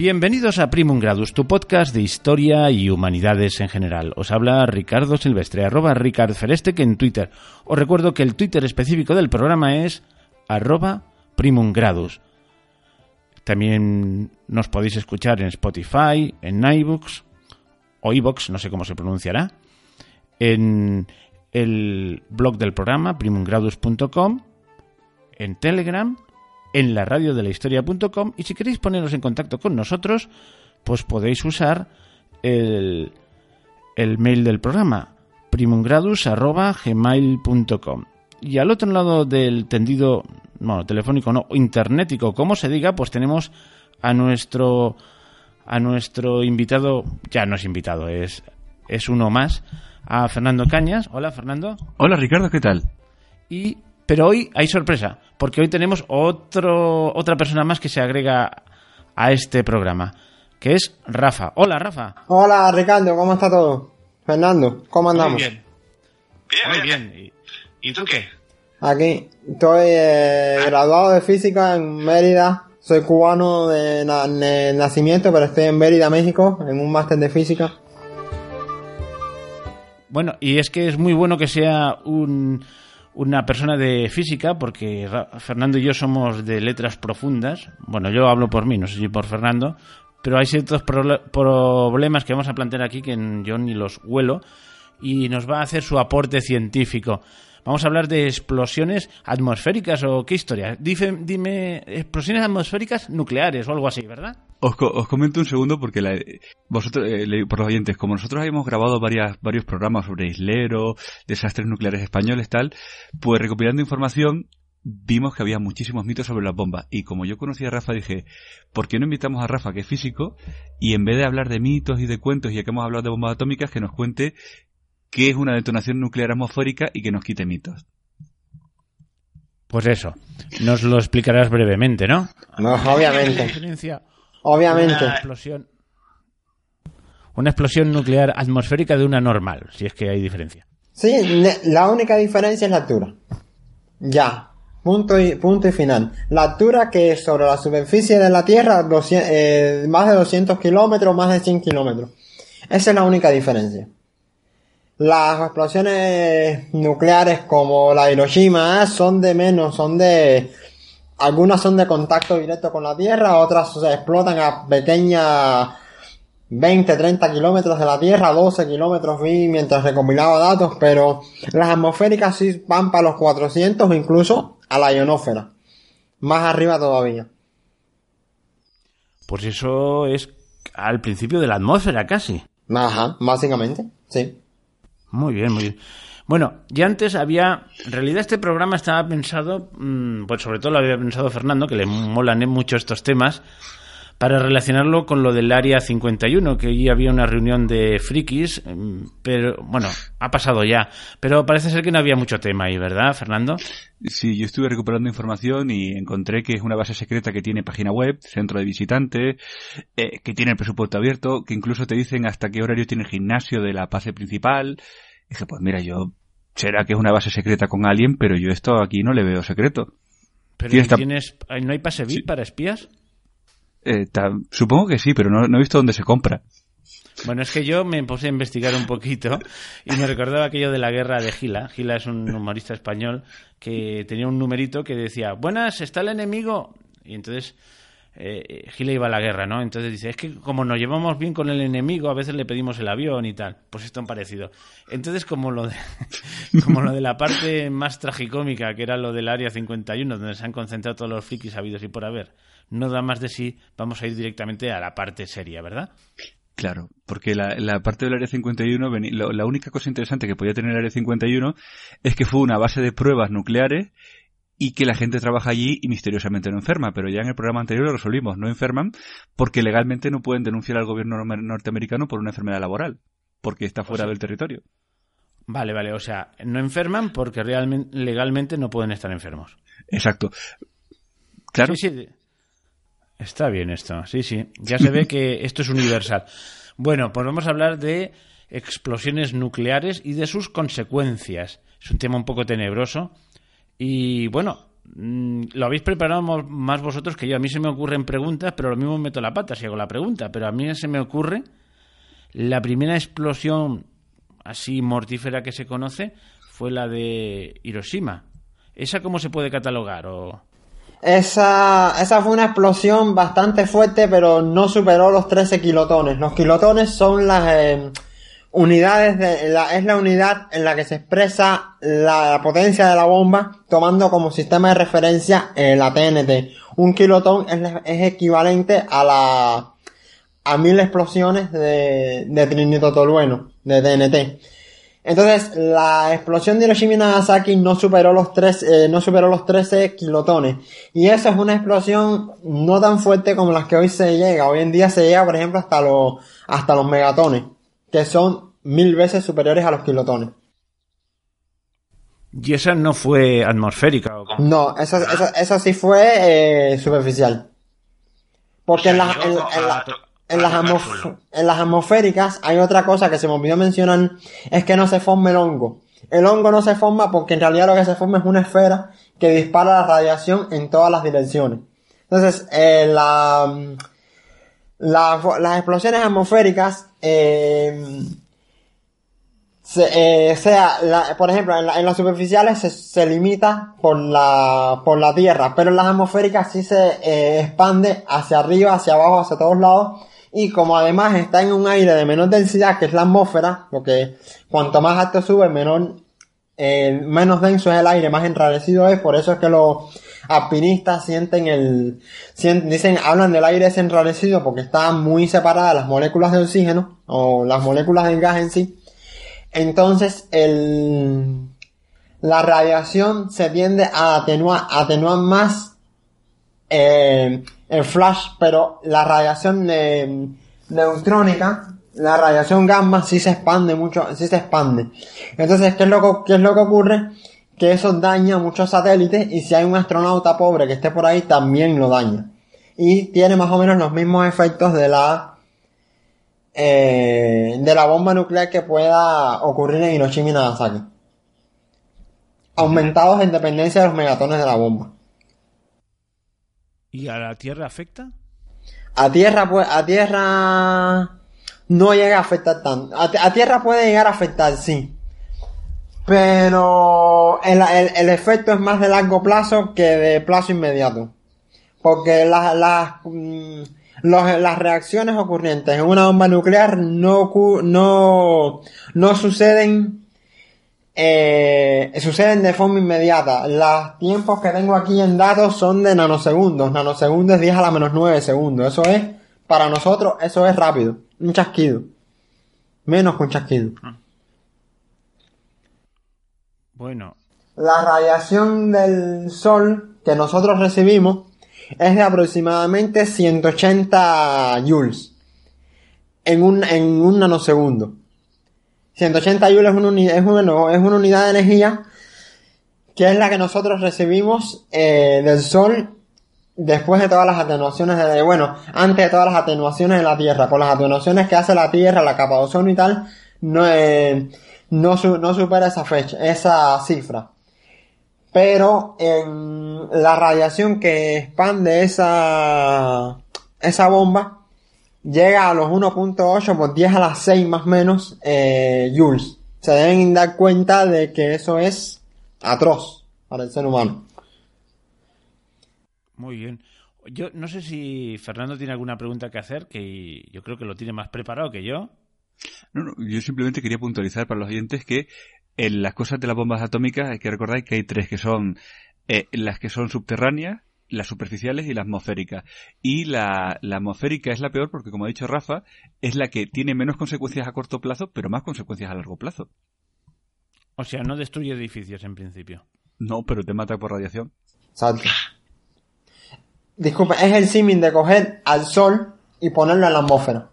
Bienvenidos a Primum Gradus, tu podcast de historia y humanidades en general. Os habla Ricardo Silvestre, arroba Ricard que en Twitter. Os recuerdo que el Twitter específico del programa es arroba Primum Gradus. También nos podéis escuchar en Spotify, en iBooks o iBox, no sé cómo se pronunciará, en el blog del programa primumgradus.com, en Telegram en la radio de la historia.com y si queréis poneros en contacto con nosotros, pues podéis usar el, el mail del programa primumgradus.gmail.com y al otro lado del tendido, bueno, telefónico no, internetico, como se diga, pues tenemos a nuestro a nuestro invitado, ya no es invitado, es es uno más, a Fernando Cañas. Hola, Fernando. Hola, Ricardo, ¿qué tal? Y pero hoy hay sorpresa, porque hoy tenemos otro, otra persona más que se agrega a este programa, que es Rafa. Hola, Rafa. Hola, Ricardo, ¿cómo está todo? Fernando, ¿cómo andamos? Muy bien. Muy bien. ¿Y, tú qué? Aquí, estoy eh, graduado de física en Mérida. Soy cubano de, de nacimiento, pero estoy en Mérida, México, en un máster de física. Bueno, y es que es muy bueno que sea un una persona de física, porque Fernando y yo somos de letras profundas. Bueno, yo hablo por mí, no sé si por Fernando, pero hay ciertos problemas que vamos a plantear aquí que yo ni los huelo y nos va a hacer su aporte científico. Vamos a hablar de explosiones atmosféricas o qué historia. Dime, dime explosiones atmosféricas nucleares o algo así, ¿verdad? Os, comento un segundo porque vosotros, eh, por los oyentes, como nosotros hemos grabado varias, varios programas sobre islero, desastres nucleares españoles, tal, pues recopilando información vimos que había muchísimos mitos sobre las bombas. Y como yo conocía a Rafa, dije, ¿por qué no invitamos a Rafa, que es físico, y en vez de hablar de mitos y de cuentos, ya que hemos hablado de bombas atómicas, que nos cuente qué es una detonación nuclear atmosférica y que nos quite mitos. Pues eso, nos lo explicarás brevemente, ¿no? No, obviamente. Obviamente. Una explosión, una explosión nuclear atmosférica de una normal, si es que hay diferencia. Sí, la única diferencia es la altura. Ya. Punto y, punto y final. La altura que es sobre la superficie de la Tierra, eh, más de 200 kilómetros, más de 100 kilómetros. Esa es la única diferencia. Las explosiones nucleares como la Hiroshima son de menos, son de... Algunas son de contacto directo con la Tierra, otras se explotan a pequeñas 20, 30 kilómetros de la Tierra, 12 kilómetros vi mientras recopilaba datos, pero las atmosféricas sí van para los 400 incluso a la ionósfera. Más arriba todavía. Pues eso es al principio de la atmósfera casi. Ajá, básicamente, sí. Muy bien, muy bien. Bueno, ya antes había, en realidad este programa estaba pensado, mm, pues sobre todo lo había pensado Fernando, que le molan mucho estos temas, para relacionarlo con lo del Área 51, que allí había una reunión de frikis, mm, pero bueno, ha pasado ya. Pero parece ser que no había mucho tema ahí, ¿verdad, Fernando? Sí, yo estuve recuperando información y encontré que es una base secreta que tiene página web, centro de visitantes, eh, que tiene el presupuesto abierto, que incluso te dicen hasta qué horario tiene el gimnasio de la base principal. Dije, pues mira, yo será que es una base secreta con alguien, pero yo esto aquí no le veo secreto. ¿Pero tienes, no hay pase VIP para espías? Eh, supongo que sí, pero no, no he visto dónde se compra. Bueno, es que yo me puse a investigar un poquito y me recordaba aquello de la guerra de Gila. Gila es un humorista español que tenía un numerito que decía, buenas, está el enemigo. Y entonces eh, Gila iba a la guerra, ¿no? Entonces dice, es que como nos llevamos bien con el enemigo, a veces le pedimos el avión y tal. Pues esto han parecido. Entonces, como lo de, como lo de la parte más tragicómica, que era lo del Área 51, donde se han concentrado todos los frikis habidos y por haber, no da más de sí, vamos a ir directamente a la parte seria, ¿verdad? Claro, porque la, parte del Área 51, la única cosa interesante que podía tener el Área 51 es que fue una base de pruebas nucleares y que la gente trabaja allí y misteriosamente no enferma. Pero ya en el programa anterior lo resolvimos, no enferman porque legalmente no pueden denunciar al gobierno norteamericano por una enfermedad laboral, porque está fuera del territorio. Vale, vale, o sea, no enferman porque realmente, legalmente no pueden estar enfermos. Exacto. Claro. Sí, sí. Está bien esto, sí, sí. Ya se ve que esto es universal. Bueno, pues vamos a hablar de explosiones nucleares y de sus consecuencias. Es un tema un poco tenebroso y bueno, mm, lo habéis preparado más vosotros que yo. A mí se me ocurren preguntas, pero lo mismo meto la pata si hago la pregunta. Pero a mí se me ocurre la primera explosión así mortífera que se conoce fue la de Hiroshima. ¿Esa cómo se puede catalogar? O... Esa, esa fue una explosión bastante fuerte, pero no superó los 13 kilotones. Los kilotones son las eh, unidades de, la, es la unidad en la que se expresa la, potencia de la bomba, tomando como sistema de referencia eh, la TNT. Un kilotón es, equivalente a la, a mil explosiones de, de trinitrotolueno, de TNT. Entonces, la explosión de Hiroshima y Nagasaki no superó los tres, eh, no superó los 13 kilotones. Y eso es una explosión no tan fuerte como las que hoy se llega. Hoy en día se llega, por ejemplo, hasta los, hasta los megatones, que son mil veces superiores a los kilotones. Y esa no fue atmosférica. ¿o cómo? No, eso, eso, eso sí fue eh, superficial. Porque en las, en, en la- en las, en las atmosféricas hay otra cosa que se me olvidó mencionar, es que no se forma el hongo. El hongo no se forma porque en realidad lo que se forma es una esfera que dispara la radiación en todas las direcciones. Entonces, eh, la, la- las explosiones atmosféricas, se- eh, sea, por ejemplo, en las superficiales se, se limita por la, por la Tierra, pero en las atmosféricas sí se eh, expande hacia arriba, hacia abajo, hacia todos lados, y como además está en un aire de menor densidad, que es la atmósfera, porque cuanto más alto sube, menor, eh, menos denso es el aire, más enrarecido es, por eso es que los alpinistas sienten el, sien- dicen, hablan del aire ese enrarecido porque están muy separadas las moléculas de oxígeno, o las moléculas del gas en sí, entonces, el, la radiación se tiende a atenuar, atenuar más eh, el flash, pero la radiación eh, neutrónica, la radiación gamma sí se expande mucho, sí se expande. Entonces, ¿qué es lo qué es lo que ocurre? Que eso daña muchos satélites y si hay un astronauta pobre que esté por ahí, también lo daña. Y tiene más o menos los mismos efectos de la eh, de la bomba nuclear que pueda ocurrir en Hiroshima y Nagasaki. Aumentados en dependencia de los megatones de la bomba. ¿Y a la Tierra afecta? A tierra, pues, a tierra no llega a afectar tanto. A, a tierra puede llegar a afectar, sí. Pero el, el- el efecto es más de largo plazo que de plazo inmediato. Porque las, las, mm, las reacciones ocurrientes en una bomba nuclear no, no, no suceden, eh, suceden de forma inmediata. Los tiempos que tengo aquí en datos son de nanosegundos. Nanosegundos es 10 a la menos 9 segundos. Eso es, para nosotros, eso es rápido. Un chasquido. Menos que un chasquido. Bueno, La radiación del sol que nosotros recibimos es de aproximadamente 180 joules en un, en un nanosegundo. 180 joules es una, uni- es una, es una unidad de energía que es la que nosotros recibimos eh, del sol después de todas las atenuaciones de, bueno, antes de todas las atenuaciones de la Tierra, por las atenuaciones que hace la Tierra, la capa de ozono y tal, no, eh, no, no supera esa fecha, esa cifra. Pero en la radiación que expande esa, esa bomba llega a los 1.8 por 10 a las 6 más menos eh, joules. Se deben dar cuenta de que eso es atroz para el ser humano. muy bien. Yo no sé si Fernando tiene alguna pregunta que hacer, que yo creo que lo tiene más preparado que yo. No, no, yo simplemente quería puntualizar para los oyentes que en las cosas de las bombas atómicas hay que recordar que hay tres que son eh, las que son subterráneas, las superficiales y las atmosféricas. Y la, la atmosférica es la peor porque, como ha dicho Rafa, es la que tiene menos consecuencias a corto plazo, pero más consecuencias a largo plazo. O sea, no destruye edificios en principio. No, pero te mata por radiación. Exacto. Disculpa, es el símil de coger al sol y ponerlo en la atmósfera.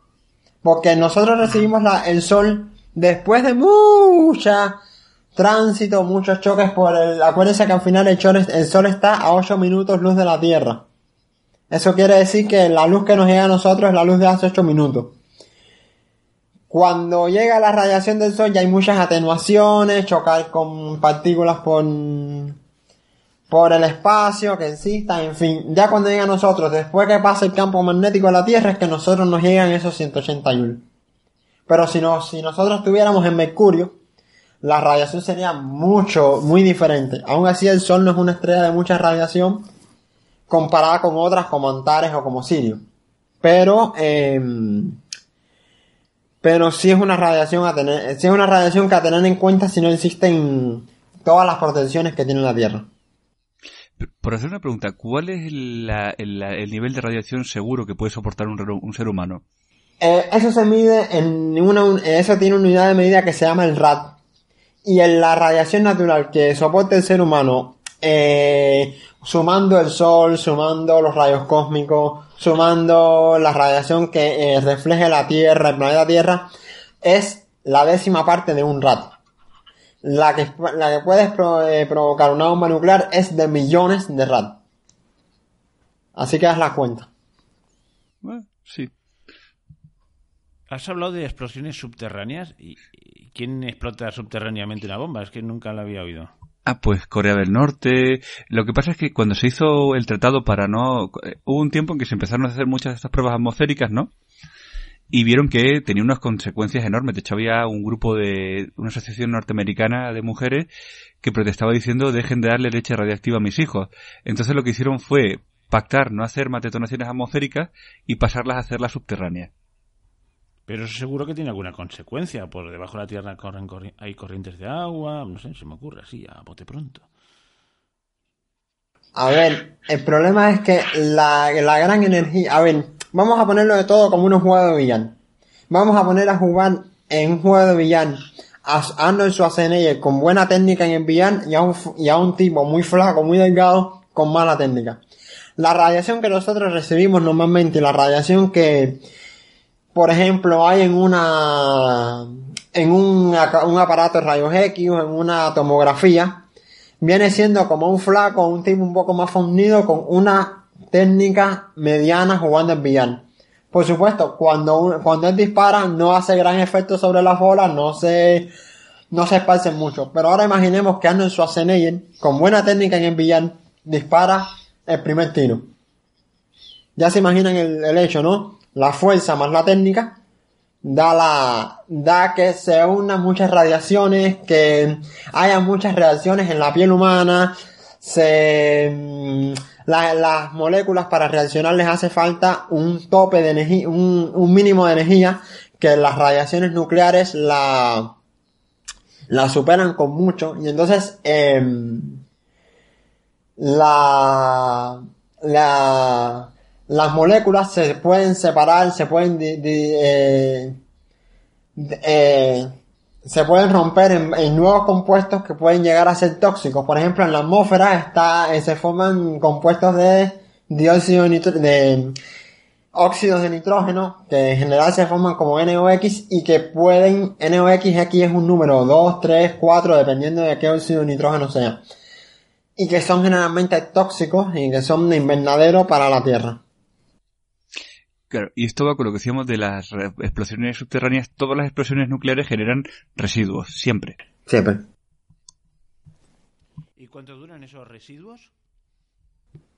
Porque nosotros recibimos la- el sol después de mucha tránsito, muchos choques por el... Acuérdense que al final el, sol el sol está a 8 minutos luz de la Tierra. Eso quiere decir que la luz que nos llega a nosotros es la luz de hace 8 minutos. Cuando llega la radiación del sol ya hay muchas atenuaciones, chocar con partículas por por el espacio que exista, en fin, ya cuando llega a nosotros, después que pasa el campo magnético de la Tierra, es que nosotros nos llegan esos 180 joules. Pero si, no, si nosotros estuviéramos en Mercurio, la radiación sería mucho, muy diferente. Aún así, el Sol no es una estrella de mucha radiación comparada con otras como Antares o como Sirio. Pero, eh, pero sí es una radiación a tener, sí es una radiación que a tener en cuenta si no existen todas las protecciones que tiene la Tierra. Por hacer una pregunta, ¿cuál es el, el, nivel de radiación seguro que puede soportar un, ser humano? Eh, eso se mide en una, eso tiene una unidad de medida que se llama el RAD. Y en la radiación natural que soporta el ser humano, eh, sumando el sol, sumando los rayos cósmicos, sumando la radiación que eh, refleje la Tierra, el planeta Tierra, es la décima parte de un RAD la que, la que puede eh, provocar una bomba nuclear es de millones de rad. Así que haz la cuenta. Bueno, sí. Has hablado de explosiones subterráneas. ¿Y quién explota subterráneamente una bomba? Es que nunca la había oído. Ah, pues Corea del Norte. Lo que pasa es que cuando se hizo el tratado para no... Eh, hubo un tiempo en que se empezaron a hacer muchas de estas pruebas atmosféricas, ¿no? Y vieron que tenía unas consecuencias enormes. De hecho, había un grupo de una asociación norteamericana de mujeres que protestaba diciendo dejen de darle leche radiactiva a mis hijos. Entonces lo que hicieron fue pactar no hacer más detonaciones atmosféricas y pasarlas a hacerlas subterráneas. Pero eso seguro que tiene alguna consecuencia. Por debajo de la tierra corren, hay corrientes de agua. No sé, se me ocurre así, a bote pronto. A ver, el problema es que la, la gran energía... A ver, vamos a ponerlo de todo como un juego de villano. Vamos a poner a jugar en un juego de villano a Arnold Schwarzenegger con buena técnica en el villano y a, un, y a un tipo muy flaco, muy delgado, con mala técnica. La radiación que nosotros recibimos normalmente, la radiación que, por ejemplo, hay en una, en un, un aparato de rayos X o en una tomografía, viene siendo como un flaco, un tipo un poco más fornido con una técnica mediana jugando en villano. Por supuesto, cuando, cuando él dispara no hace gran efecto sobre las bolas, no se, no se esparcen mucho. Pero ahora imaginemos que Arnold Schwarzenegger, con buena técnica en el villano, dispara el primer tiro. Ya se imaginan el, el hecho, ¿no? La fuerza más la técnica da la, da que se unan muchas radiaciones, que haya muchas reacciones en la piel humana, se, mm, las moléculas para reaccionar les hace falta un tope de energía, un, mínimo de energía que las radiaciones nucleares la, la superan con mucho. Y entonces em, la, la, las moléculas se pueden separar, se pueden eh, eh, se pueden romper en, nuevos compuestos que pueden llegar a ser tóxicos. Por ejemplo, en la atmósfera está, eh, se forman compuestos de dióxido de óxidos de nitrógeno, que en general se forman como NOx y que pueden, NOx aquí es un número 2, 3, 4, dependiendo de qué óxido de nitrógeno sea. Y que son generalmente tóxicos y que son de invernadero para la Tierra. Claro, y esto va con lo que decíamos de las explosiones subterráneas. Todas las explosiones nucleares generan residuos, siempre. Siempre. ¿Y cuánto duran esos residuos?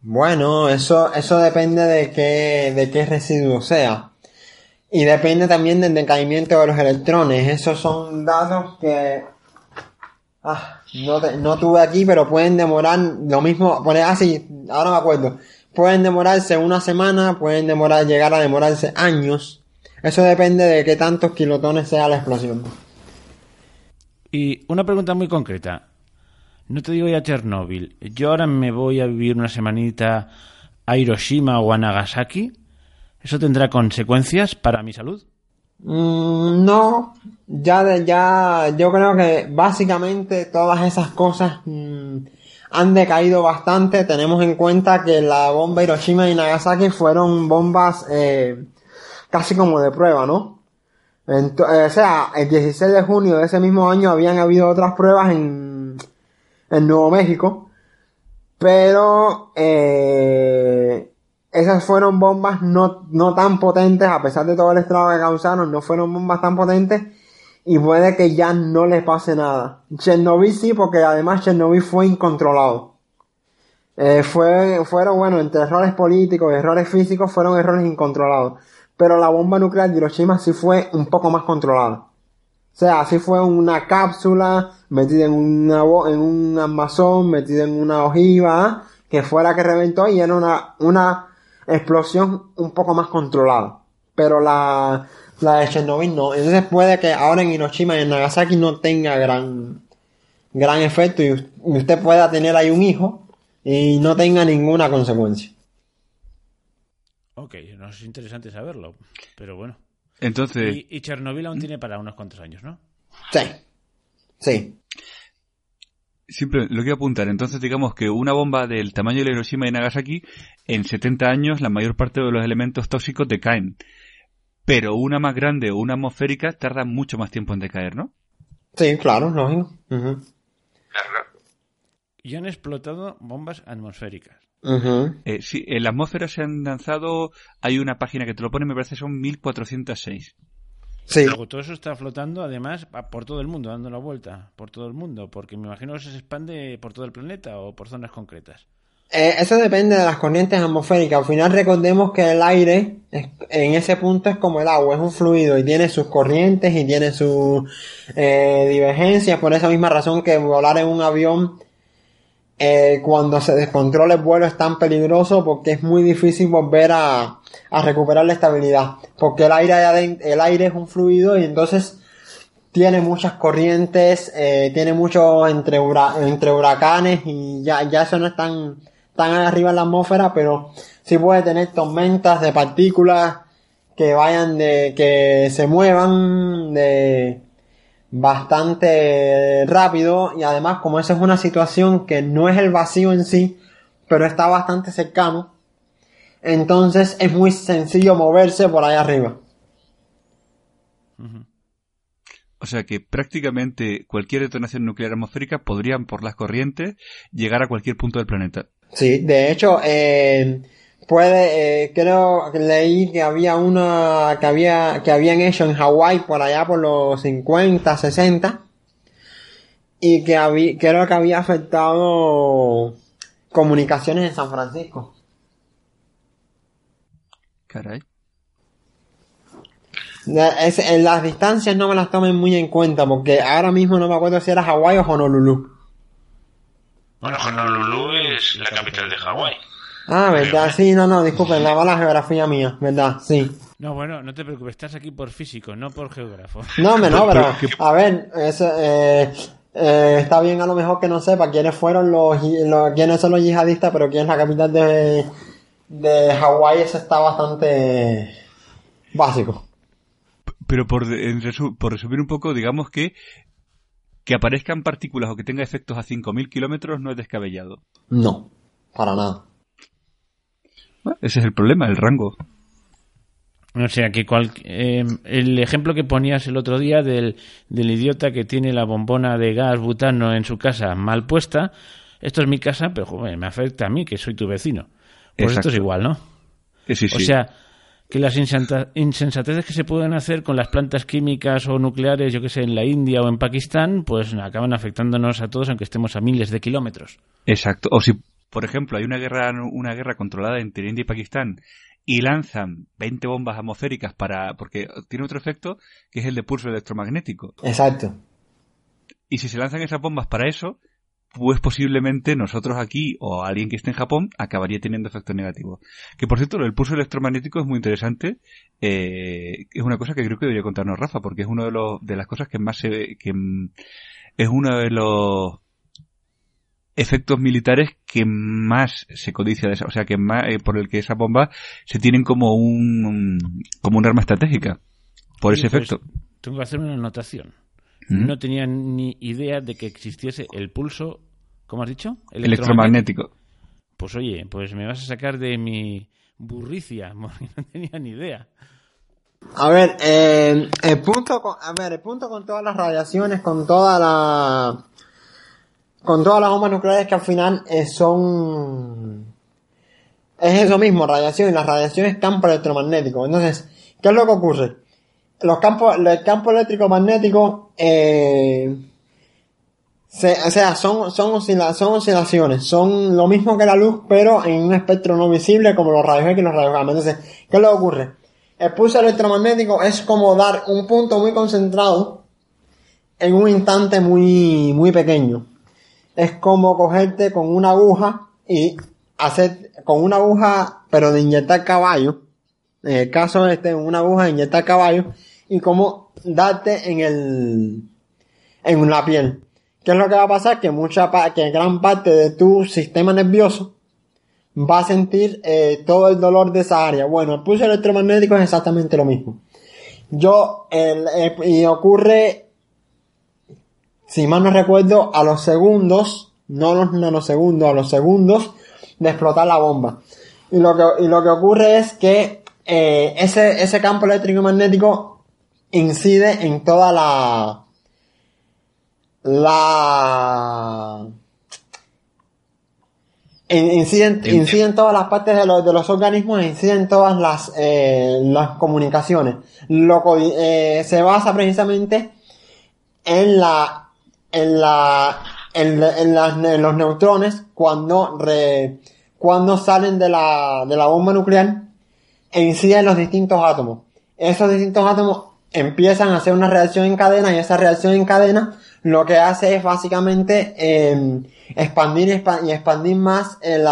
Bueno, eso, eso depende de qué, de qué residuo sea. Y depende también del decaimiento de los electrones. Esos son datos que ah, no, no tuve aquí, pero pueden demorar lo mismo. Poner así, ahora me acuerdo pueden demorarse una semana, pueden demorar, llegar a demorarse años. Eso depende de qué tantos kilotones sea la explosión. Y una pregunta muy concreta. No te digo ya Chernóbil. Yo ahora me voy a vivir una semanita a Hiroshima o a Nagasaki. ¿Eso tendrá consecuencias para mi salud? Mm, no, ya, ya, yo creo que básicamente todas esas cosas mm, han decaído bastante. Tenemos en cuenta que la bomba Hiroshima y Nagasaki fueron bombas eh, casi como de prueba, ¿no? Eh, o sea, el 16 de junio de ese mismo año habían habido otras pruebas en, en Nuevo México, pero eh, esas fueron bombas no, no tan potentes, a pesar de todo el estrago que causaron, no fueron bombas tan potentes y puede que ya no les pase nada. Chernobyl sí, porque además Chernobyl fue incontrolado. Eh, fue, fueron, bueno, entre errores políticos y errores físicos, fueron errores incontrolados. Pero la bomba nuclear de Hiroshima sí fue un poco más controlada. O sea, sí fue una cápsula metida en una, en un armazón, metida en una ojiva, que fue la que reventó y era una, una explosión un poco más controlada. Pero la, la de Chernobyl no. Entonces puede que ahora en Hiroshima y en Nagasaki no tenga gran, gran efecto y usted pueda tener ahí un hijo y no tenga ninguna consecuencia. Ok, no es interesante saberlo, pero bueno. Entonces. Y, Chernobyl aún tiene para unos cuantos años, ¿no? Sí. Sí. Siempre lo quiero apuntar. Entonces, digamos que una bomba del tamaño de Hiroshima y Nagasaki, en 70 años la mayor parte de los elementos tóxicos decaen. Pero una más grande o una atmosférica tarda mucho más tiempo en decaer, ¿no? Sí, claro, lógico. Y han explotado bombas atmosféricas. Eh, sí, en la atmósfera se han lanzado, hay una página que te lo pone, me parece son 1406. Sí. Luego todo eso está flotando, además, por todo el mundo, dando la vuelta, por todo el mundo, porque me imagino que se expande por todo el planeta o por zonas concretas. Eh, eso depende de las corrientes atmosféricas. Al final recordemos que el aire en ese punto es como el agua, es un fluido y tiene sus corrientes y tiene sus eh, divergencias. Por esa misma razón que volar en un avión eh, cuando se descontrola el vuelo es tan peligroso porque es muy difícil volver a, a recuperar la estabilidad. Porque el aire, el aire es un fluido y entonces tiene muchas corrientes, eh, tiene mucho entre, entre huracanes y ya, ya eso no es tan, tan arriba en la atmósfera, pero sí puede tener tormentas de partículas que vayan de, que se muevan de, bastante rápido y además como esa es una situación que no es el vacío en sí, pero está bastante cercano, entonces es muy sencillo moverse por ahí arriba. O sea que prácticamente cualquier detonación nuclear atmosférica podrían por las corrientes llegar a cualquier punto del planeta. Sí, de hecho, eh, puede, eh, creo que leí que había una que había, que habían hecho en Hawái por allá por los 50, 60 y que había, creo que había afectado comunicaciones en San Francisco. Caray. en las distancias no me las tomen muy en cuenta porque ahora mismo no me acuerdo si era Hawái o Honolulu. Bueno, Honolulu es la capital de Hawái. Ah, verdad, sí, no, no, disculpen, la mala geografía mía, verdad, sí. No, bueno, no te preocupes, estás aquí por físico, no por geógrafo. No, me no, pero, a ver, eh, eh, está bien a lo mejor que no sepa quiénes fueron los, quiénes son los yihadistas, pero quién es la capital de, de Hawái, eso está bastante básico. Pero por, por resumir un poco, digamos que que aparezcan partículas o que tenga efectos a 5.000 kilómetros no es descabellado. No, para nada. Ese es el problema, el rango. O sea, que eh, el ejemplo que ponías el otro día del, idiota que tiene la bombona de gas butano en su casa mal puesta, esto es mi casa, pero me afecta a mí, que soy tu vecino. Pues esto es igual, ¿no? O sea, que las insensateces que se pueden hacer con las plantas químicas o nucleares, yo que sé, en la India o en Pakistán, pues acaban afectándonos a todos aunque estemos a miles de kilómetros. Exacto. O si por ejemplo, hay una guerra, una guerra controlada entre India y Pakistán y lanzan 20 bombas atmosféricas para, porque tiene otro efecto que es el de pulso electromagnético. Exacto. Y si se lanzan esas bombas para eso, pues posiblemente nosotros aquí o alguien que esté en Japón acabaría teniendo efectos negativos. Que por cierto, el pulso electromagnético es muy interesante. Eh, es una cosa que creo que debería contarnos Rafa, porque es una de, los, de las cosas que más se, que mm, es uno de los efectos militares que más se codicia de esa, o sea, que más, eh, por el que esa bomba se tienen como un, como un arma estratégica, por ese pues, efecto. Tengo que hacer una anotación. ¿Mm? No tenía ni idea de que existiese el pulso, ¿cómo has dicho? Electromagnético. Pues oye, pues me vas a sacar de mi burricia, no tenía ni idea. A ver, eh, el punto con, a ver, el punto con todas las radiaciones, con toda la con todas las bombas nucleares que al final eh, son... Es eso mismo, radiación, y la radiación es campo electromagnético. Entonces, ¿qué es lo que ocurre? Los campos, el campo eléctrico magnético, eh, Se- o sea, son, son, oscila- son oscilaciones, son lo mismo que la luz, pero en un espectro no visible como los rayos X y los rayos gamma. Entonces, ¿qué le ocurre? El pulso electromagnético es como dar un punto muy concentrado en un instante muy, muy pequeño. Es como cogerte con una aguja y hacer, con una aguja, pero de inyectar caballo. En el caso este, una aguja de inyectar caballo y como darte en el, en la piel. ¿Qué es lo que va a pasar? Que mucha que gran parte de tu sistema nervioso va a sentir eh, todo el dolor de esa área. Bueno, el pulso electromagnético es exactamente lo mismo. Yo, el, eh, y ocurre, si mal no recuerdo, a los segundos, no los nanosegundos, a los segundos de explotar la bomba. Y lo que, y lo que ocurre es que eh, ese, ese campo eléctrico magnético incide en toda la, la, in- inciden, inciden todas las partes de los, de los organismos, inciden todas las, eh, las comunicaciones. Lo, eh, se basa precisamente en la, en la, en, en las- en los neutrones cuando re- cuando salen de la, de la bomba nuclear e inciden en los distintos átomos. Esos distintos átomos empiezan a hacer una reacción en cadena y esa reacción en cadena lo que hace es básicamente eh, expandir y expa- y expandir más eh,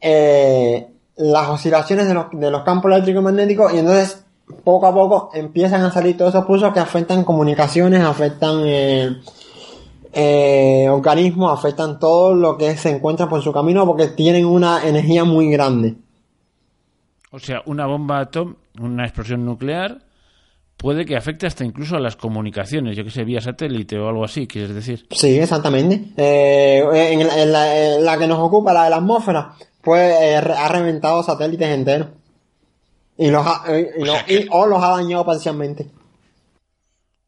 eh, las oscilaciones de los, de los campos eléctricos y entonces poco a poco empiezan a salir todos esos pulsos que afectan comunicaciones, afectan eh, eh, organismos, afectan todo lo que se encuentra por su camino porque tienen una energía muy grande. O sea, una bomba atómica, una explosión nuclear, puede que afecte hasta incluso a las comunicaciones, yo que sé, vía satélite o algo así, quieres decir. Sí, exactamente. Eh, en, la- en la, en la que nos ocupa, la de la atmósfera, pues eh, ha reventado satélites enteros. Y los ha, eh, y O los- sea que- y- o los ha dañado parcialmente.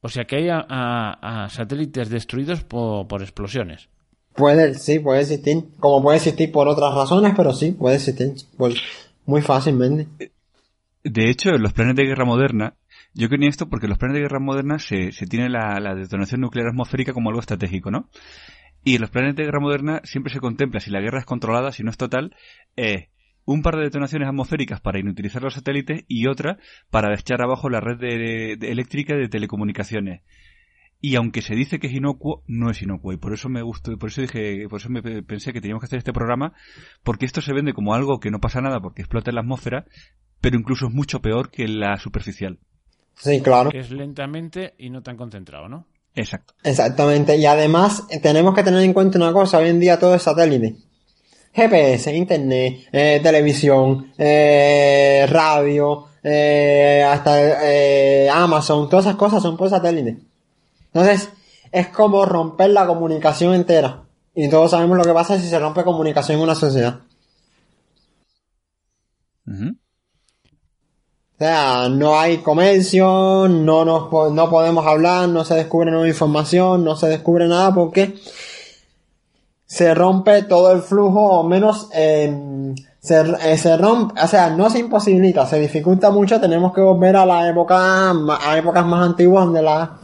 O sea, que hay a, a- a satélites destruidos po- por explosiones. Puede, sí, puede existir. Como puede existir por otras razones, pero sí, puede existir. Pues, muy fácilmente. De hecho, en los planes de guerra moderna, yo creo en esto porque los planes de guerra moderna se, se tiene la, la detonación nuclear atmosférica como algo estratégico, ¿no? Y en los planes de guerra moderna siempre se contempla, si la guerra es controlada, si no es total, eh, un par de detonaciones atmosféricas para inutilizar los satélites y otra para echar abajo la red de- de eléctrica de telecomunicaciones. Y aunque se dice que es inocuo, no es inocuo. Y por eso me gustó, por eso dije, por eso me pe- pensé que teníamos que hacer este programa, porque esto se vende como algo que no pasa nada porque explota en la atmósfera, pero incluso es mucho peor que la superficial. Sí, claro. Que es lentamente y no tan concentrado, ¿no? Exacto. Exactamente. Y además, eh, tenemos que tener en cuenta una cosa. Hoy en día todo es satélite. GPS, internet, eh, televisión, eh, radio, eh, hasta eh, Amazon, todas esas cosas son por satélite. Entonces, es como romper la comunicación entera. Y todos sabemos lo que pasa si se rompe comunicación en una sociedad. Ujú. O sea, no hay comercio, no nos no podemos hablar, no se descubre nueva información, no se descubre nada porque se rompe todo el flujo, o menos eh, se, eh, se rompe, o sea, no se imposibilita, se dificulta mucho, tenemos que volver a la época, a épocas más antiguas donde la,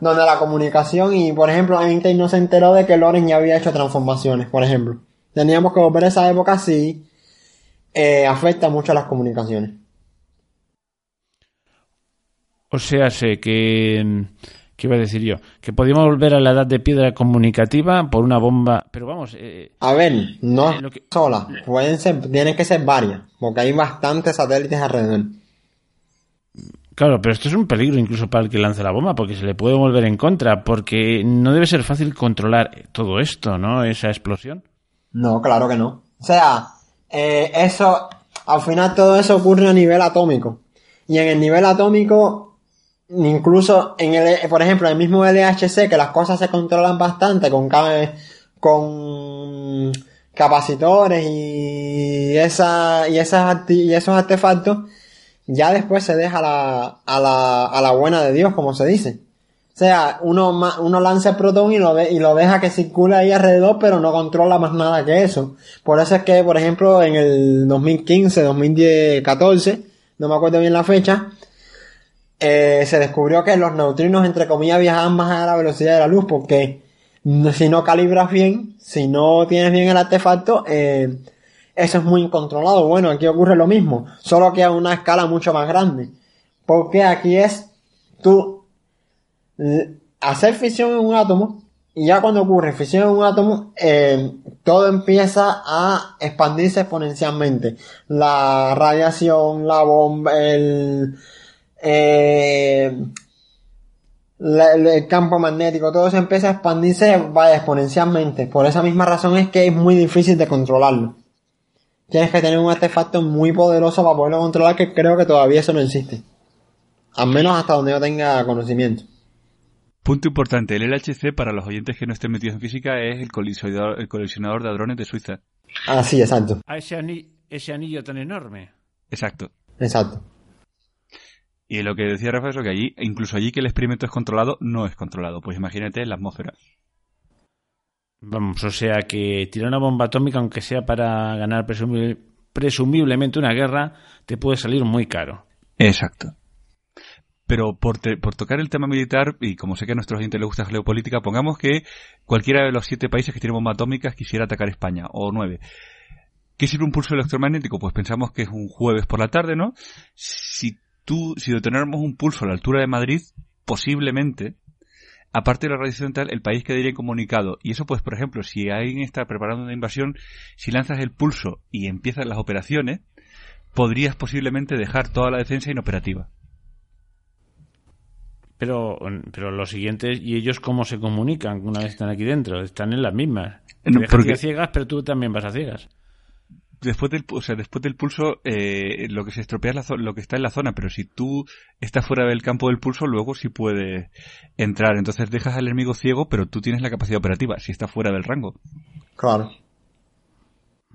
donde la comunicación y, por ejemplo, Einstein no se enteró de que Loren ya había hecho transformaciones, por ejemplo. Teníamos que volver a esa época si eh, afecta mucho a las comunicaciones. O sea, sé que... mm, ¿Qué iba a decir yo? Que podíamos volver a la edad de piedra comunicativa por una bomba... Pero vamos, eh, A ver, no Eh, que- sola, pueden ser, tienen que ser varias, porque hay bastantes satélites alrededor. claro, pero esto es un peligro incluso para el que lance la bomba, porque se le puede volver en contra, porque no debe ser fácil controlar todo esto, ¿no? Esa explosión. No, claro que no. O sea, eh, eso, al final todo eso ocurre a nivel atómico. Y en el nivel atómico, incluso en el, por ejemplo, en el mismo LHC, que las cosas se controlan bastante con, con capacitores y, esa, y, esas, y esos artefactos, ya después se deja la, a la, a la buena de Dios, como se dice. O sea, uno, uno lanza el protón y lo, de- y lo deja que circule ahí alrededor, pero no controla más nada que eso. Por eso es que, por ejemplo, en el 2015, 2010, 14, no me acuerdo bien la fecha, eh, se descubrió que los neutrinos, entre comillas, viajaban más a la velocidad de la luz, porque si no calibras bien, si no tienes bien el artefacto, eh, eso es muy incontrolado. Bueno, aquí ocurre lo mismo, solo que a una escala mucho más grande. Porque aquí es tú hacer fisión en un átomo y ya cuando ocurre fisión en un átomo, eh, todo empieza a expandirse exponencialmente. La radiación, la bomba, el, eh, la- el, campo magnético, todo eso empieza a expandirse vaya, exponencialmente. Por esa misma razón es que es muy difícil de controlarlo. Tienes que tener un artefacto muy poderoso para poderlo controlar, que creo que todavía eso no existe. Al menos hasta donde yo tenga conocimiento. Punto importante, el LHC para los oyentes que no estén metidos en física es el colisionador, el colisionador de hadrones de Suiza. Ah, sí, exacto. A ese, ani- ese anillo tan enorme. Exacto. Exacto. Y lo que decía Rafa es lo que allí, incluso allí que el experimento es controlado, no es controlado. Pues imagínate en la atmósfera. Vamos, o sea que tirar una bomba atómica, aunque sea para ganar presumi- presumiblemente una guerra, te puede salir muy caro. Exacto. Pero por, te- por tocar el tema militar, y como sé que a nuestros oyentes les gusta la geopolítica, pongamos que cualquiera de los siete países que tienen bombas atómicas quisiera atacar España, o nueve. ¿Qué sirve un pulso electromagnético? Pues pensamos que es un jueves por la tarde, ¿no? Si tú, si detonáramos un pulso a la altura de Madrid, posiblemente, aparte de la radiación tal, el país quedaría incomunicado. Y eso, pues, por ejemplo, si alguien está preparando una invasión, si lanzas el pulso y empiezan las operaciones, podrías posiblemente dejar toda la defensa inoperativa. Pero, pero los siguientes, ¿y ellos cómo se comunican una vez están aquí dentro? Están en las mismas. No, porque- ciegas, pero tú también vas a ciegas. Después del, o sea, después del pulso, eh, lo que se estropea es la lo que está en la zona, pero si tú estás fuera del campo del pulso, luego sí puede entrar. Entonces dejas al enemigo ciego, pero tú tienes la capacidad operativa, si está fuera del rango. Claro.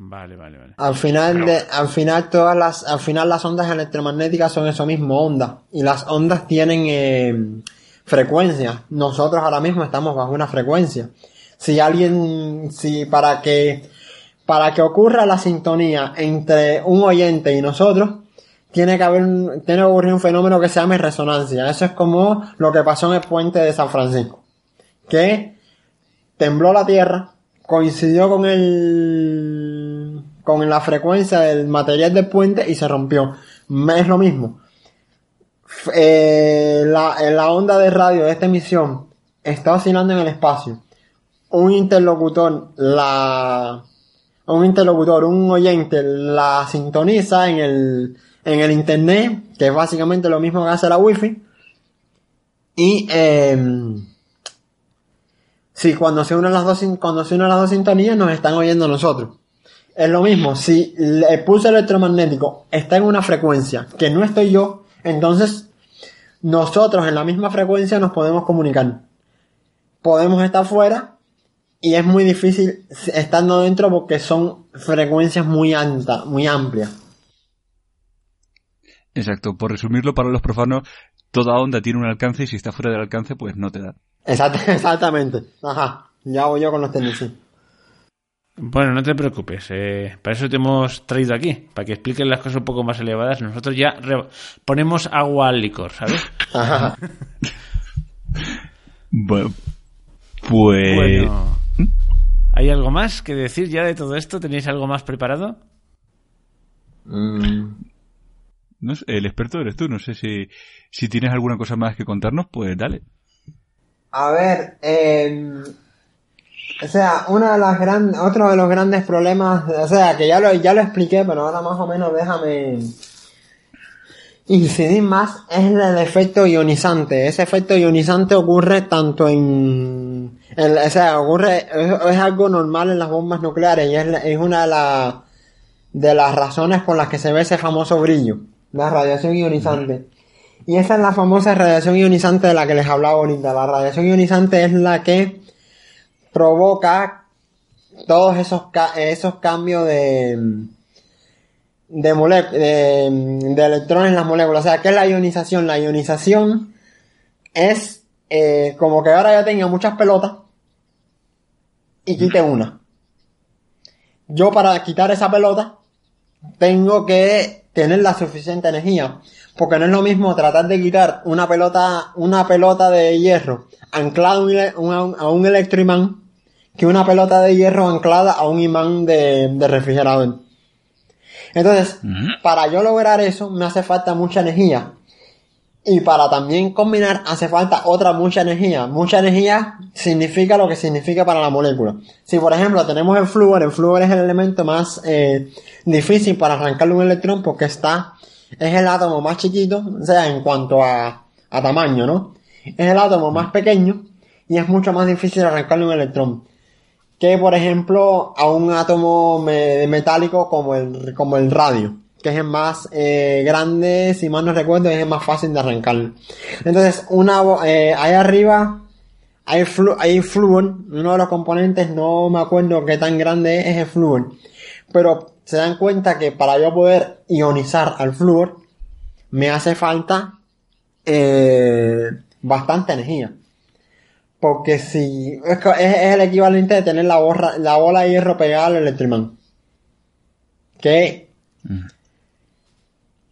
Vale, vale, vale. Al final de, al final todas las, al final las ondas electromagnéticas son eso mismo, ondas. Y las ondas tienen eh, frecuencias. Nosotros ahora mismo estamos bajo una frecuencia. Si alguien, si para que, para que ocurra la sintonía entre un oyente y nosotros, tiene que haber, un- tiene que ocurrir un fenómeno que se llama resonancia. Eso es como lo que pasó en el puente de San Francisco. Que tembló la Tierra, coincidió con el con la frecuencia del material del puente y se rompió. Es lo mismo. Eh, la, eh, la onda de radio de esta emisión está oscilando en el espacio. Un interlocutor la un interlocutor, un oyente la sintoniza en el en el internet, que es básicamente lo mismo que hace la wifi. Y em, Sí, cuando se unen las dos, cuando las dos sintonías nos están oyendo nosotros. Es lo mismo, si el pulso electromagnético está en una frecuencia que no estoy yo, entonces nosotros en la misma frecuencia nos podemos comunicar. Podemos estar fuera y es muy difícil estando dentro porque son frecuencias muy altas, muy amplias. Exacto, por resumirlo para los profanos, toda onda tiene un alcance y si está fuera del alcance, pues no te da. Exact- exactamente. Ajá. Ya voy yo con los tecnicismos. Bueno, no te preocupes. eh, para eso te hemos traído aquí. Para que expliques las cosas un poco más elevadas. Nosotros ya ponemos agua al licor, ¿sabes? Ajá. Bueno, pues... Bueno. ¿Hay algo más que decir ya de todo esto? ¿Tenéis algo más preparado? Mm. no sé, el experto eres tú, no sé si, si tienes alguna cosa más que contarnos, pues dale. A ver, eh, o sea, una de las grandes, otro de los grandes problemas, o sea, que ya lo, ya lo expliqué, pero ahora más o menos déjame incidir más, es el efecto ionizante. Ese efecto ionizante ocurre tanto en, o sea, ocurre, es, algo normal en las bombas nucleares y es, una de, la- de las razones por las que se ve ese famoso brillo, la radiación ionizante. Y esa es la famosa radiación ionizante de la que les hablaba ahorita. La radiación ionizante es la que provoca todos esos, esos cambios de, de, mole- de, de electrones en las moléculas. O sea, ¿qué es la ionización? La ionización es eh, como que ahora yo tenga muchas pelotas y quite una. Yo para quitar esa pelota tengo que tener la suficiente energía. Porque no es lo mismo tratar de quitar una pelota, una pelota de hierro anclada a un- a un electroimán que una pelota de hierro anclada a un imán de, de refrigerador. Entonces, para yo lograr eso me hace falta mucha energía. Y para también combinar hace falta otra mucha energía. Mucha energía significa lo que significa para la molécula. Si por ejemplo tenemos el flúor, el flúor es el elemento más eh, difícil para arrancarle un electrón porque está, es el átomo más chiquito, o sea, en cuanto a, a tamaño, ¿no? Es el átomo más pequeño y es mucho más difícil arrancarle un electrón que por ejemplo a un átomo me- metálico como el, como el radio, que es el más eh, grande, si mal no recuerdo, es el más fácil de arrancar. Entonces, una, eh, ahí arriba hay, flu hay flúor, uno de los componentes, no me acuerdo qué tan grande es, es el flúor. Pero se dan cuenta que para yo poder ionizar al flúor, me hace falta eh, bastante energía. Porque si es, el equivalente de tener la, borra, la bola de hierro pegada al electroimán. Que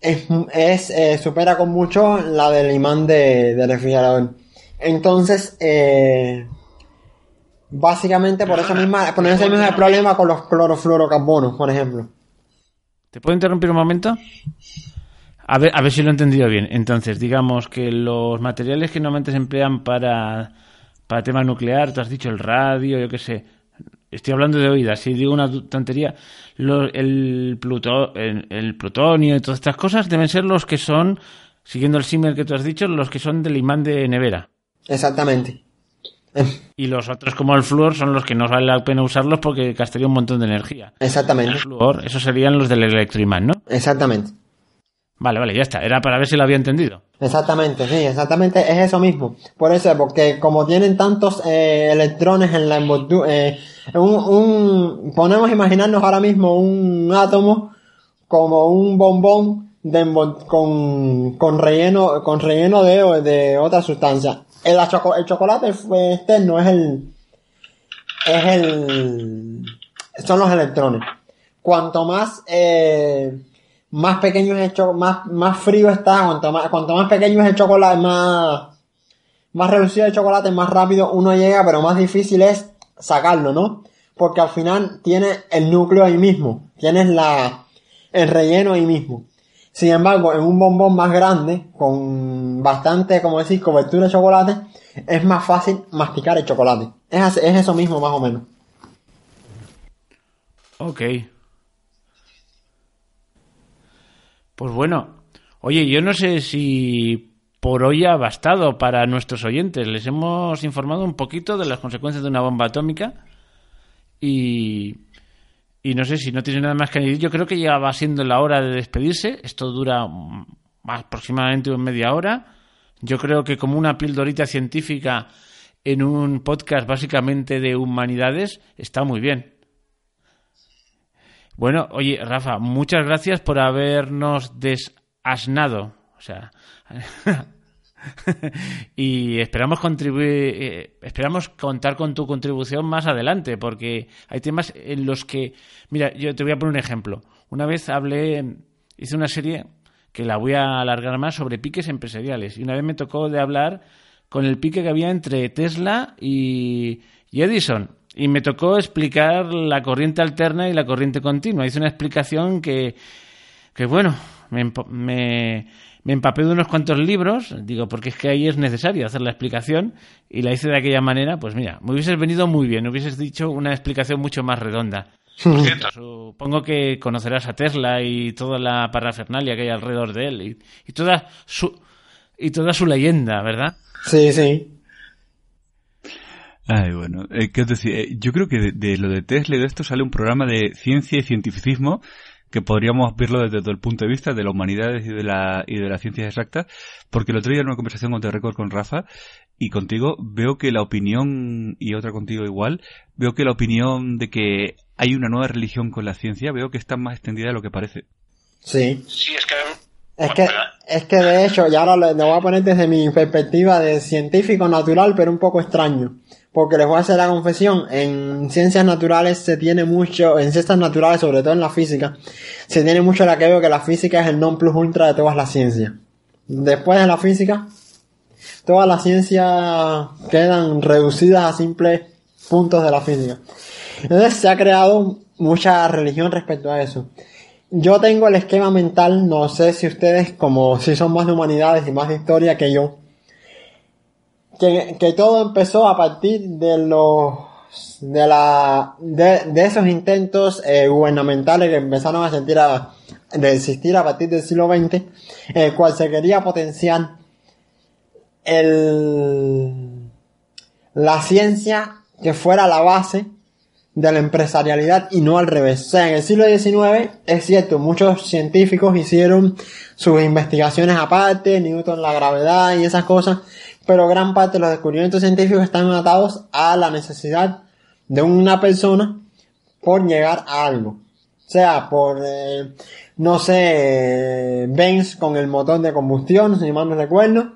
es, es eh, supera con mucho la del imán de, de refrigerador. Entonces, eh, básicamente por eso misma, por ese mismo problema con los clorofluorocarbonos, por ejemplo. ¿Te puedo interrumpir un momento? A ver, a ver si lo he entendido bien. Entonces, digamos que los materiales que normalmente se emplean para, para tema nuclear, tú has dicho el radio, yo qué sé. Estoy hablando de oídas, si digo una tontería, el, pluto, el, el plutonio y todas estas cosas deben ser los que son, siguiendo el símil que tú has dicho, los que son del imán de nevera. Exactamente. Y los otros, como el flúor, son los que no vale la pena usarlos porque gastaría un montón de energía. El Exactamente. flúor, esos serían los del electroimán, ¿no? Exactamente. Vale, vale, ya está. Era para ver si lo había entendido. Exactamente, sí, exactamente es eso mismo. Por eso, porque como tienen tantos eh, electrones en la envoltura, eh, un, un, ponemos imaginarnos ahora mismo un átomo como un bombón con, con relleno, con relleno de, de otra sustancia. El, el chocolate externo es el, es el, son los electrones. Cuanto más, eh, más pequeño es el cho- más, más frío está, cuanto más, cuanto más pequeño es el chocolate, más, más reducido el chocolate, más rápido uno llega, pero más difícil es sacarlo, ¿no? Porque al final tiene el núcleo ahí mismo, tienes la, el relleno ahí mismo. Sin embargo, en un bombón más grande, con bastante, como decir, cobertura de chocolate, es más fácil masticar el chocolate. Es, es eso mismo, más o menos. Ok. Pues bueno. Oye, yo no sé si por hoy ha bastado para nuestros oyentes. Les hemos informado un poquito de las consecuencias de una bomba atómica. Y, no sé si no tiene nada más que añadir. Yo creo que ya va siendo la hora de despedirse. Esto dura mm, aproximadamente media hora. Yo creo que como una pildorita científica en un podcast básicamente de humanidades está muy bien. Bueno, oye, Rafa, muchas gracias por habernos desasnado. O sea, y esperamos contribuir, eh, esperamos contar con tu contribución más adelante, porque hay temas en los que, mira, yo te voy a poner un ejemplo. Una vez hablé, hice una serie que la voy a alargar más sobre piques empresariales, y una vez me tocó de hablar con el pique que había entre Tesla y, Edison. Y me tocó explicar la corriente alterna y la corriente continua. Hice una explicación que, que bueno, me, me, me empapé de unos cuantos libros, digo, porque es que ahí es necesario hacer la explicación, y la hice de aquella manera, pues mira, me hubieses venido muy bien, hubieses dicho una explicación mucho más redonda. Por cierto, Supongo que conocerás a Tesla y toda la parafernalia que hay alrededor de él, y, y toda su, y toda su leyenda, ¿verdad? Sí, sí. Ay, bueno, eh, ¿qué os decía? Eh, yo creo que de, de lo de Tesla y de esto sale un programa de ciencia y cientificismo que podríamos verlo desde todo el punto de vista de las humanidades y de la y de las ciencias exactas, porque el otro día en una conversación con The Record con Rafa y contigo veo que la opinión y otra contigo igual, veo que la opinión de que hay una nueva religión con la ciencia, veo que está más extendida de lo que parece. Sí. sí, es que... Es que, es que de hecho, y ahora lo, lo voy a poner desde mi perspectiva de científico natural, pero un poco extraño. Porque les voy a hacer la confesión, en ciencias naturales se tiene mucho, en ciencias naturales, sobre todo en la física, se tiene mucho la que veo que la física es el non plus ultra de todas las ciencias. Después de la física, todas las ciencias quedan reducidas a simples puntos de la física. Entonces se ha creado mucha religión respecto a eso. Yo tengo el esquema mental, no sé si ustedes, como si son más de humanidades y más de historia que yo, que, todo empezó a partir de los de la de, esos intentos eh, gubernamentales que empezaron a sentir a, existir a partir del siglo XX, el cual se quería potenciar el la ciencia que fuera la base de la empresarialidad y no al revés. O sea, en el siglo XIX es cierto, muchos científicos hicieron sus investigaciones aparte, Newton la gravedad y esas cosas, pero gran parte de los descubrimientos científicos están atados a la necesidad de una persona por llegar a algo. Sea, por, eh, no sé, Benz con el motor de combustión, si mal no recuerdo.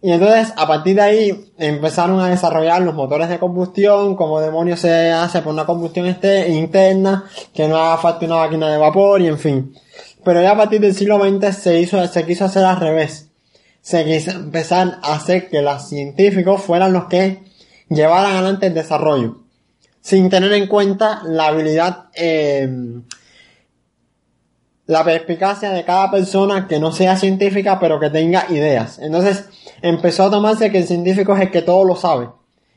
Y entonces, a partir de ahí, empezaron a desarrollar los motores de combustión, como demonios se hace por una combustión este, interna, que no haga falta una máquina de vapor, y en fin. Pero ya a partir del siglo XX se hizo, se quiso hacer al revés. Se quiso empezar a hacer que los científicos fueran los que llevaran adelante el desarrollo. Sin tener en cuenta la habilidad, eh, la perspicacia de cada persona que no sea científica, pero que tenga ideas. Entonces, empezó a tomarse que el científico es el que todo lo sabe.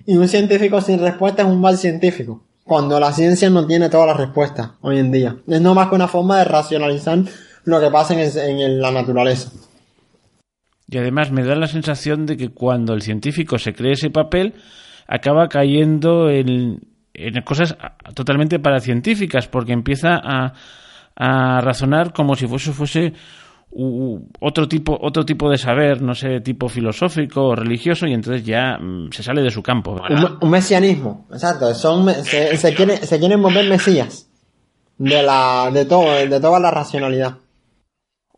Y un científico sin respuesta es un mal científico. Cuando la ciencia no tiene todas las respuestas hoy en día. Es no más que una forma de racionalizar lo que pasa en la naturaleza. Y además me da la sensación de que cuando el científico se cree ese papel, acaba cayendo en, en cosas totalmente paracientíficas, porque empieza a, a razonar como si fuese, fuese u, otro tipo otro tipo de saber, no sé, tipo filosófico o religioso, y entonces ya mm, se sale de su campo. Un, un mesianismo, exacto. Son, se, se, quieren, se quieren volver mesías de, la, de, todo, de toda la racionalidad.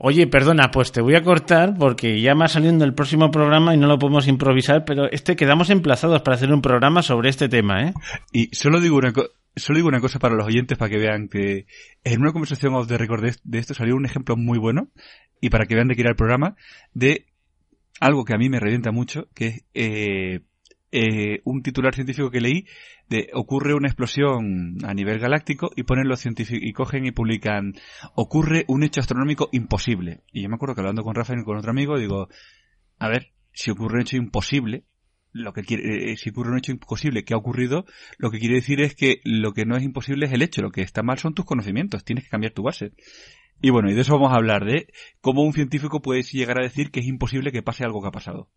Oye, perdona, pues te voy a cortar porque ya va saliendo el próximo programa y no lo podemos improvisar, pero este quedamos emplazados para hacer un programa sobre este tema, ¿eh? Y solo digo una cosa. Solo digo una cosa para los oyentes para que vean que en una conversación off the record de, de esto salió un ejemplo muy bueno y para que vean de qué era el programa de algo que a mí me revienta mucho, que es eh, eh, un titular científico que leí de ocurre una explosión a nivel galáctico y ponen los científicos y cogen y publican ocurre un hecho astronómico imposible. Y yo me acuerdo que hablando con Rafael y con otro amigo digo, a ver, si ocurre un hecho imposible, lo que quiere, eh, si ocurre un hecho imposible que ha ocurrido, lo que quiere decir es que lo que no es imposible es el hecho, lo que está mal son tus conocimientos, tienes que cambiar tu base. Y bueno, y de eso vamos a hablar, de cómo un científico puede llegar a decir que es imposible que pase algo que ha pasado.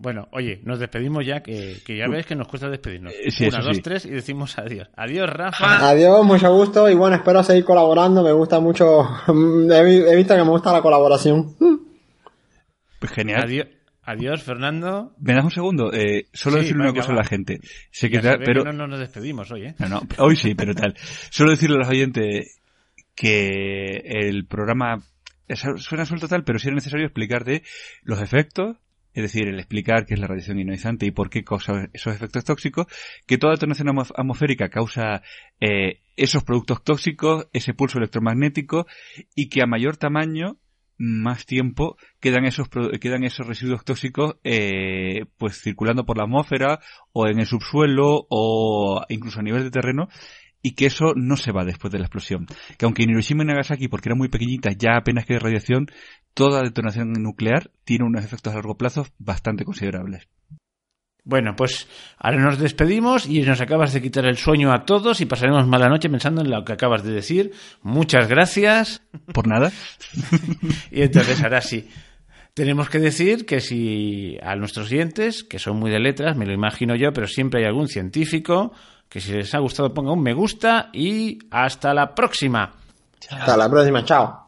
Bueno, oye, nos despedimos ya, que, que ya ves que nos cuesta despedirnos. Eh, sí, Una, dos, sí. tres y decimos adiós. Adiós, Rafa. Adiós, mucho gusto y bueno, espero seguir colaborando. Me gusta mucho, he, vi- he visto que me gusta la colaboración. Pues genial. Adiós, adiós, Fernando. ¿Me das un segundo? Eh, solo Sí, decirle una cosa va. a la gente. Sé que Ya tal, se ve pero que no, no nos despedimos hoy, ¿eh? No, no, hoy sí, pero tal. Solo decirle a los oyentes que el programa suena suelto tal, pero sí es necesario explicar de los efectos, es decir, el explicar qué es la radiación ionizante y por qué causa esos efectos tóxicos, que toda detonación atmos- atmosférica causa eh, esos productos tóxicos, ese pulso electromagnético y que a mayor tamaño más tiempo quedan esos quedan esos residuos tóxicos eh, pues circulando por la atmósfera o en el subsuelo o incluso a nivel de terreno y que eso no se va después de la explosión. Que aunque en Hiroshima y Nagasaki, porque eran muy pequeñitas, ya apenas queda radiación, toda detonación nuclear tiene unos efectos a largo plazo bastante considerables. Bueno, pues ahora nos despedimos y nos acabas de quitar el sueño a todos y pasaremos mala noche pensando en lo que acabas de decir. Muchas gracias. Por nada. Y entonces ahora sí. Tenemos que decir que si a nuestros oyentes, que son muy de letras, me lo imagino yo, pero siempre hay algún científico, que si les ha gustado ponga un me gusta y hasta la próxima. Hasta la próxima, chao.